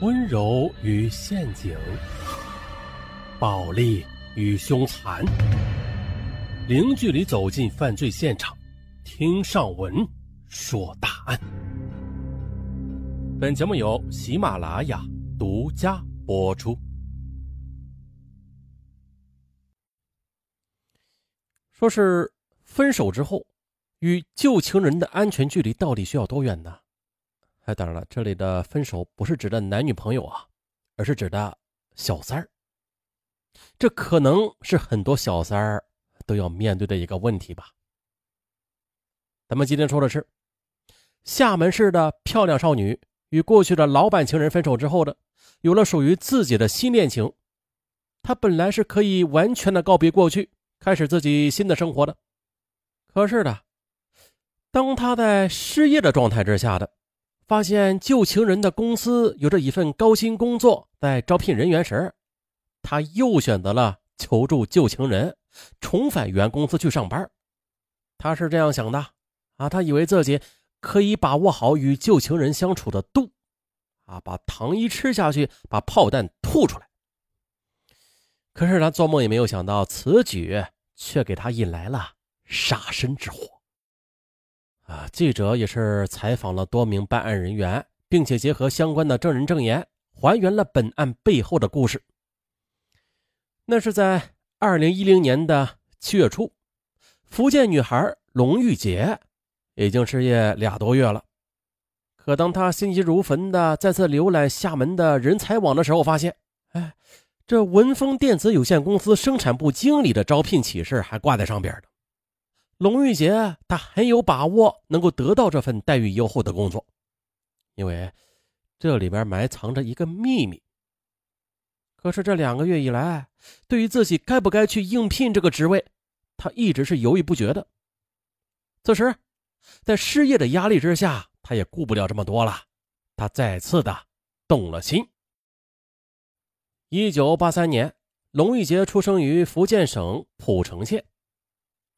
温柔与陷阱，暴力与凶残，零距离走进犯罪现场，听上文说大案。本节目由喜马拉雅独家播出。说是分手之后，与旧情人的安全距离到底需要多远呢？哎，当然了，这里的分手不是指的男女朋友啊，而是指的小三儿。这可能是很多小三儿都要面对的一个问题吧。咱们今天说的是，厦门市的漂亮少女与过去的老板情人分手之后的，有了属于自己的新恋情。她本来是可以完全的告别过去，开始自己新的生活的。可是的，当她在失业的状态之下的。发现旧情人的公司有着一份高薪工作，在招聘人员时，他又选择了求助旧情人，重返原公司去上班。他是这样想的啊，他以为自己可以把握好与旧情人相处的度，啊，把糖衣吃下去，把炮弹吐出来。可是他做梦也没有想到，此举却给他引来了杀身之祸。啊！记者也是采访了多名办案人员，并且结合相关的证人证言，还原了本案背后的故事。那是在二零一零年的七月初，福建女孩龙玉洁已经失业俩多月了。可当她心急如焚的再次浏览厦门的人才网的时候，发现，哎，这文峰电子有限公司生产部经理的招聘启事还挂在上边呢。龙玉洁，他很有把握能够得到这份待遇优厚的工作，因为这里边埋藏着一个秘密。可是这两个月以来，对于自己该不该去应聘这个职位，他一直是犹豫不决的。此时，在失业的压力之下，他也顾不了这么多了，他再次的动了心。一九八三年，龙玉洁出生于福建省浦城县。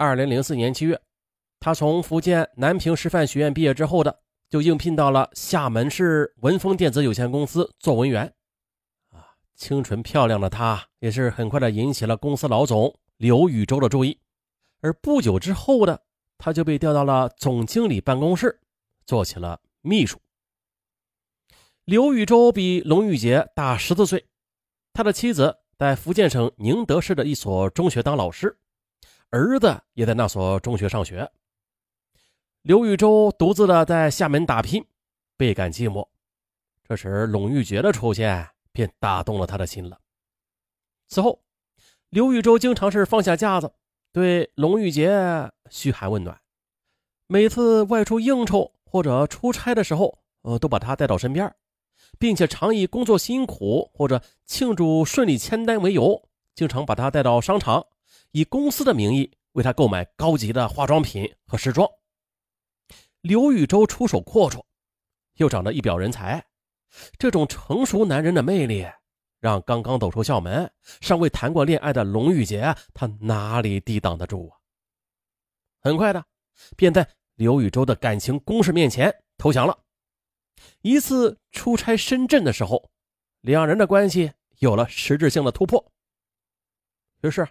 二零零四年七月，他从福建南平师范学院毕业之后的，就应聘到了厦门市文峰电子有限公司做文员。啊，清纯漂亮的她，也是很快的引起了公司老总刘宇洲的注意。而不久之后的，他就被调到了总经理办公室，做起了秘书。刘宇洲比龙玉杰大十四岁，他的妻子在福建省宁德市的一所中学当老师。儿子也在那所中学上学。刘玉洲独自的在厦门打拼，倍感寂寞。这时，龙玉杰的出现便打动了他的心了。此后，刘玉洲经常是放下架子，对龙玉杰嘘寒问暖。每次外出应酬或者出差的时候，呃，都把他带到身边，并且常以工作辛苦或者庆祝顺利签单为由，经常把他带到商场。以公司的名义为他购买高级的化妆品和时装。刘宇洲出手阔绰，又长得一表人才，这种成熟男人的魅力，让刚刚走出校门、尚未谈过恋爱的龙玉洁，他哪里抵挡得住啊？很快的，便在刘宇洲的感情攻势面前投降了。一次出差深圳的时候，两人的关系有了实质性的突破。于是。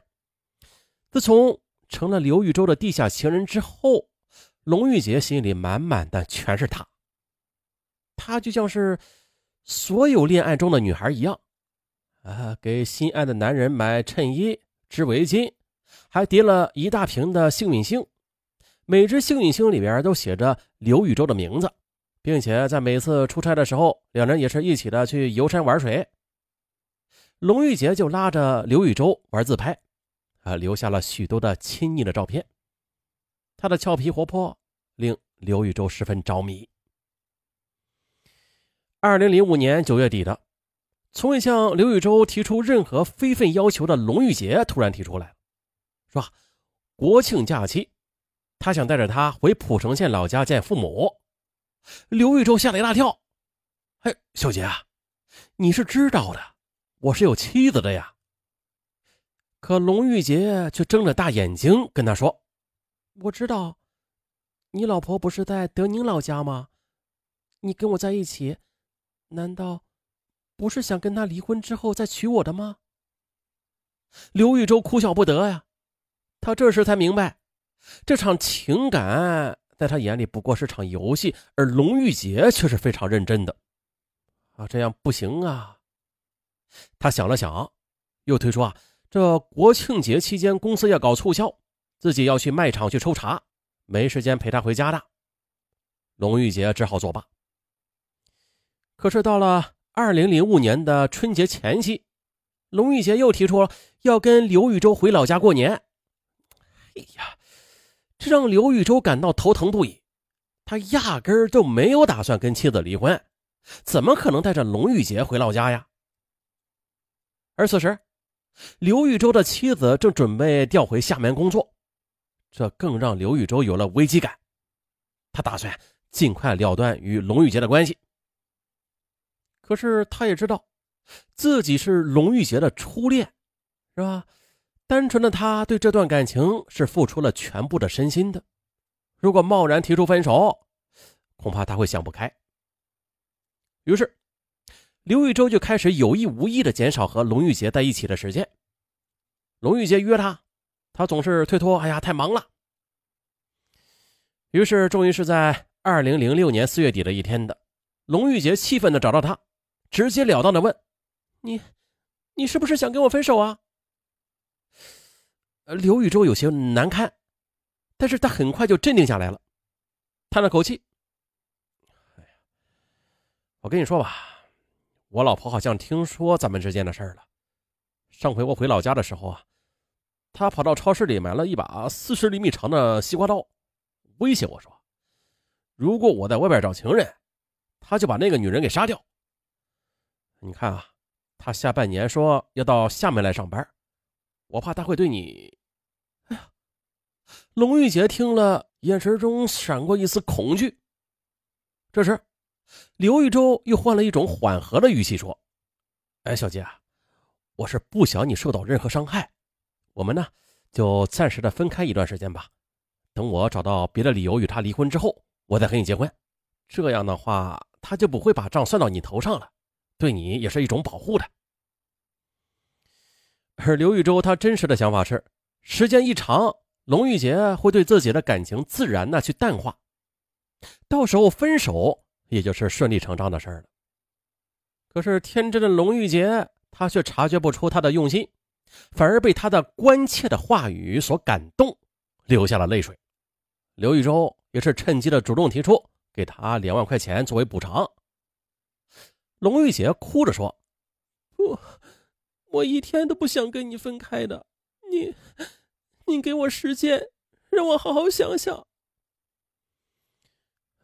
自从成了刘玉洲的地下情人之后，龙玉洁心里满满的全是他。他就像是所有恋爱中的女孩一样，啊，给心爱的男人买衬衣、织围巾，还叠了一大瓶的幸运星，每只幸运星里边都写着刘宇宙的名字，并且在每次出差的时候，两人也是一起的去游山玩水。龙玉洁就拉着刘宇宙玩自拍。啊留下了许多的亲昵的照片，他的俏皮活泼令刘宇洲十分着迷。二零零五年九月底的，从未向刘宇洲提出任何非分要求的龙玉洁突然提出来说国庆假期，他想带着她回浦城县老家见父母。刘宇洲吓了一大跳：“哎，小杰啊，你是知道的，我是有妻子的呀。”可龙玉洁却睁着大眼睛跟他说：“我知道，你老婆不是在德宁老家吗？你跟我在一起，难道不是想跟他离婚之后再娶我的吗？刘玉洲哭笑不得呀，他这时才明白，这场情感在他眼里不过是场游戏，而龙玉洁却是非常认真的。啊，这样不行啊！他想了想，又推说啊，这国庆节期间公司要搞促销，自己要去卖场去抽查，没时间陪他回家的。龙玉杰只好作罢。可是到了二零零五年的春节前夕，龙玉杰又提出了要跟刘玉洲回老家过年。哎呀，这让刘玉洲感到头疼不已。他压根儿就没有打算跟妻子离婚，怎么可能带着龙玉洁回老家呀？而此时，刘玉洲的妻子正准备调回厦门工作，这更让刘玉洲有了危机感。他打算尽快了断与龙玉洁的关系。可是他也知道，自己是龙玉洁的初恋，是吧？单纯的他对这段感情是付出了全部的身心的。如果贸然提出分手，恐怕他会想不开。于是，刘玉洲就开始有意无意的减少和龙玉洁在一起的时间。龙玉洁约他，他总是推脱：“哎呀，太忙了。”于是，终于是在二零零六年四月底的一天的，龙玉洁气愤的找到他。直截了当的问：“你，你是不是想跟我分手啊？”刘宇洲有些难堪，但是他很快就镇定下来了，叹了口气：“，我跟你说吧，我老婆好像听说咱们之间的事儿了。上回我回老家的时候啊，她跑到超市里买了一把四十厘米长的西瓜刀，威胁我说，如果我在外边找情人，她就把那个女人给杀掉。”你看啊，他下半年说要到厦门来上班，我怕他会对你。哎呀，龙玉洁听了，眼神中闪过一丝恐惧。这时，刘玉洲又换了一种缓和的语气说：“哎，小杰啊，我是不想你受到任何伤害，我们呢就暂时的分开一段时间吧。等我找到别的理由与他离婚之后，我再和你结婚。这样的话，他就不会把账算到你头上了。”对你也是一种保护的，而刘玉洲他真实的想法是，时间一长，龙玉洁会对自己的感情自然的去淡化，到时候分手也就是顺理成章的事了。可是天真的龙玉洁，他却察觉不出他的用心，反而被他的关切的话语所感动，流下了泪水。刘玉洲也是趁机的主动提出给他两万块钱作为补偿。龙玉洁哭着说：“不，我一天都不想跟你分开的。你，你给我时间，让我好好想想。”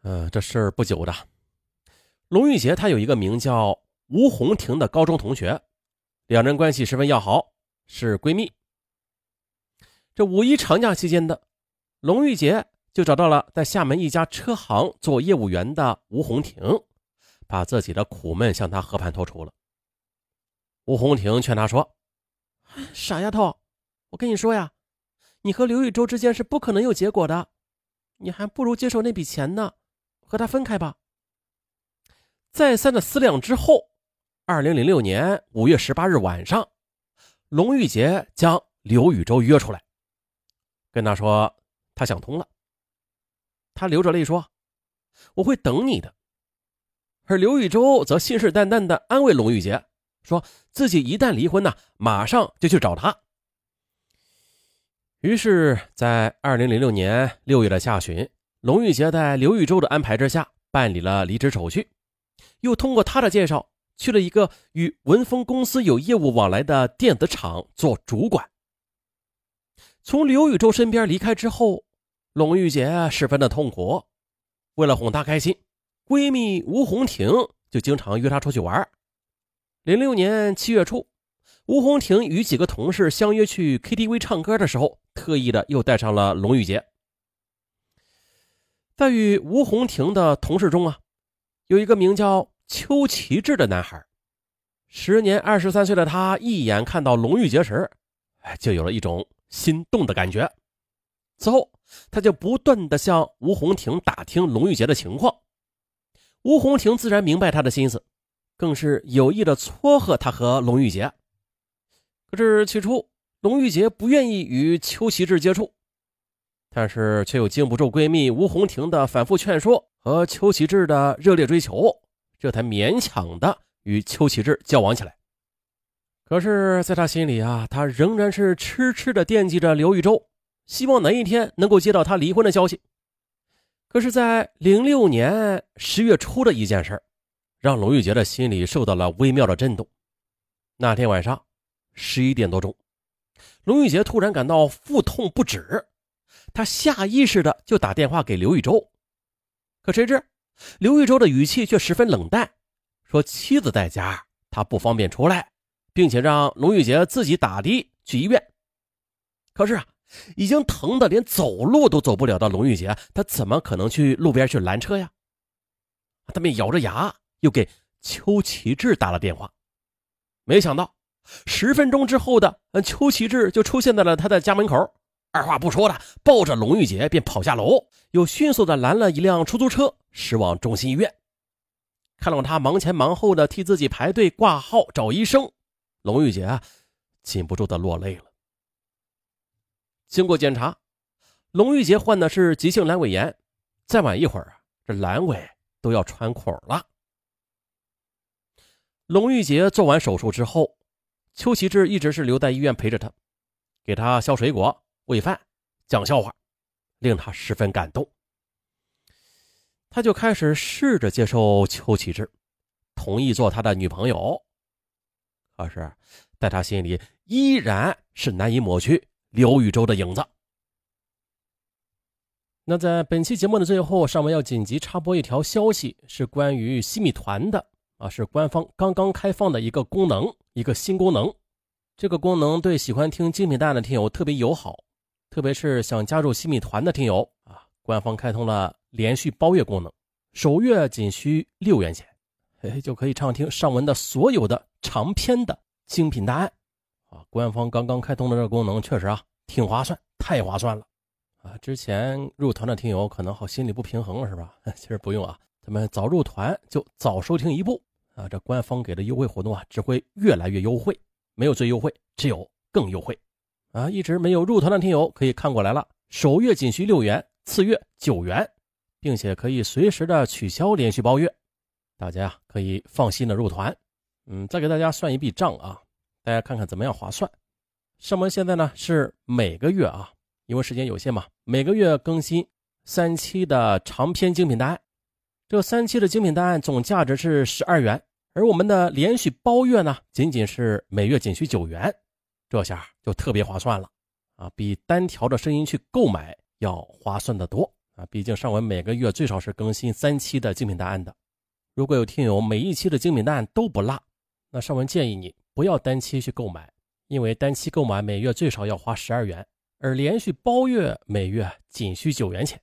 嗯，这事儿不久的，龙玉洁她有一个名叫吴红婷的高中同学，两人关系十分要好，是闺蜜。这五一长假期间的，龙玉洁就找到了在厦门一家车行做业务员的吴红婷。把自己的苦闷向他和盘托出了。吴红婷劝他说：“傻丫头，我跟你说呀，你和刘玉洲之间是不可能有结果的，你还不如接受那笔钱呢，和他分开吧。”再三的思量之后，二零零六年五月十八日晚上，龙玉杰将刘宇洲约出来，跟他说他想通了。他流着泪说：“我会等你的。”而刘宇洲则信誓旦旦的安慰龙玉洁，说自己一旦离婚呢，马上就去找他。于是，在二零零六年六月的下旬，龙玉杰在刘宇洲的安排之下办理了离职手续，又通过他的介绍去了一个与文峰公司有业务往来的电子厂做主管。从刘宇宙身边离开之后，龙玉洁十分的痛苦，为了哄她开心。闺蜜吴红婷就经常约她出去玩。零六年七月初，吴红婷与几个同事相约去 KTV 唱歌的时候，特意的又带上了龙玉洁。在与吴红婷的同事中啊，有一个名叫邱奇志的男孩。时年二十三岁的他，一眼看到龙玉洁时，就有了一种心动的感觉。此后，他就不断的向吴红婷打听龙玉洁的情况。吴红婷自然明白他的心思，更是有意的撮合他和龙玉洁。可是起初，龙玉洁不愿意与邱奇志接触，但是却又经不住闺蜜吴红婷的反复劝说和邱奇志的热烈追求，这才勉强的与邱启志交往起来。可是，在他心里啊，他仍然是痴痴的惦记着刘玉洲，希望哪一天能够接到他离婚的消息。可是，在零六年十月初的一件事让龙玉洁的心里受到了微妙的震动。那天晚上十一点多钟，龙玉洁突然感到腹痛不止，她下意识的就打电话给刘玉洲，可谁知刘玉洲的语气却十分冷淡，说妻子在家，他不方便出来。并且让龙玉洁自己打的去医院。可是啊，已经疼得连走路都走不了的龙玉洁，她怎么可能去路边去拦车呀？他便咬着牙又给邱奇志打了电话。没想到十分钟之后的邱奇志就出现在了他的家门口，二话不说的抱着龙玉洁便跑下楼，又迅速的拦了一辆出租车驶往中心医院。看到他忙前忙后的替自己排队挂号找医生。龙玉洁啊禁不住的落泪了。经过检查，龙玉洁患的是急性阑尾炎，再晚一会儿啊，这阑尾都要穿孔了。龙玉洁做完手术之后，邱奇志一直是留在医院陪着她，给她削水果、喂饭、讲笑话，令他十分感动。他就开始试着接受邱启志，同意做他的女朋友。可是，在他心里依然是难以抹去刘禹洲的影子。那在本期节目的最后，上文要紧急插播一条消息，是关于西米团的啊，是官方刚刚开放的一个功能，一个新功能。这个功能对喜欢听精品蛋的听友特别友好，特别是想加入西米团的听友啊，官方开通了连续包月功能，首月仅需六元钱。哎，就可以畅听上文的所有的长篇的精品大案，啊，官方刚刚开通的这个功能确实啊挺划算，太划算了，啊，之前入团的听友可能好心里不平衡了是吧？其实不用啊，咱们早入团就早收听一步啊，这官方给的优惠活动啊只会越来越优惠，没有最优惠，只有更优惠，啊，一直没有入团的听友可以看过来了，首月仅需六元，次月九元，并且可以随时的取消连续包月。大家呀可以放心的入团，嗯，再给大家算一笔账啊，大家看看怎么样划算。上文现在呢是每个月啊，因为时间有限嘛，每个月更新三期的长篇精品档案，这三期的精品档案总价值是十二元，而我们的连续包月呢仅仅是每月仅需九元，这下就特别划算了啊，比单条的声音去购买要划算的多啊，毕竟上文每个月最少是更新三期的精品档案的。如果有听友每一期的精品档案都不落，那尚文建议你不要单期去购买，因为单期购买每月最少要花十二元，而连续包月每月仅需九元钱，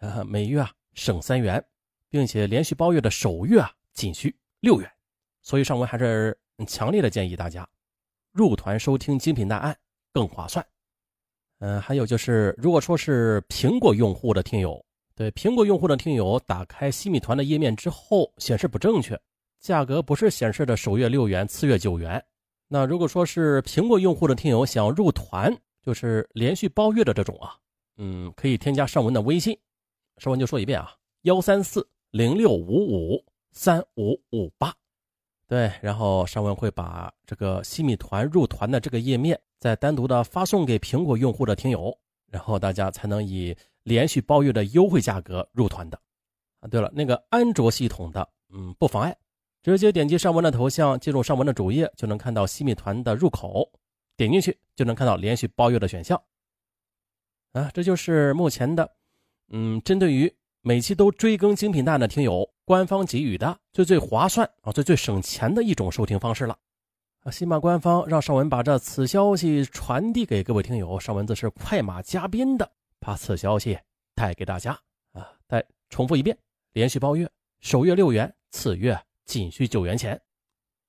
啊，每月啊省三元，并且连续包月的首月啊仅需六元，所以尚文还是强烈的建议大家入团收听精品大案更划算。嗯，还有就是，如果说是苹果用户的听友。对苹果用户的听友，打开西米团的页面之后显示不正确，价格不是显示的首月六元，次月九元。那如果说是苹果用户的听友想入团，就是连续包月的这种啊，嗯，可以添加尚文的微信，尚文就说一遍啊，幺三四零六五五三五五八，对，然后尚文会把这个西米团入团的这个页面再单独的发送给苹果用户的听友，然后大家才能以。连续包月的优惠价格入团的啊！对了，那个安卓系统的，嗯，不妨碍，直接点击上文的头像，进入上文的主页，就能看到西米团的入口，点进去就能看到连续包月的选项啊！这就是目前的，嗯，针对于每期都追更精品蛋的听友，官方给予的最最划算啊、最最省钱的一种收听方式了啊！喜马官方让尚文把这此消息传递给各位听友，尚文则是快马加鞭的。把此消息带给大家啊！再重复一遍：连续包月，首月六元，次月仅需九元钱。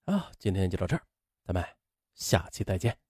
啊，今天就到这儿，咱们下期再见。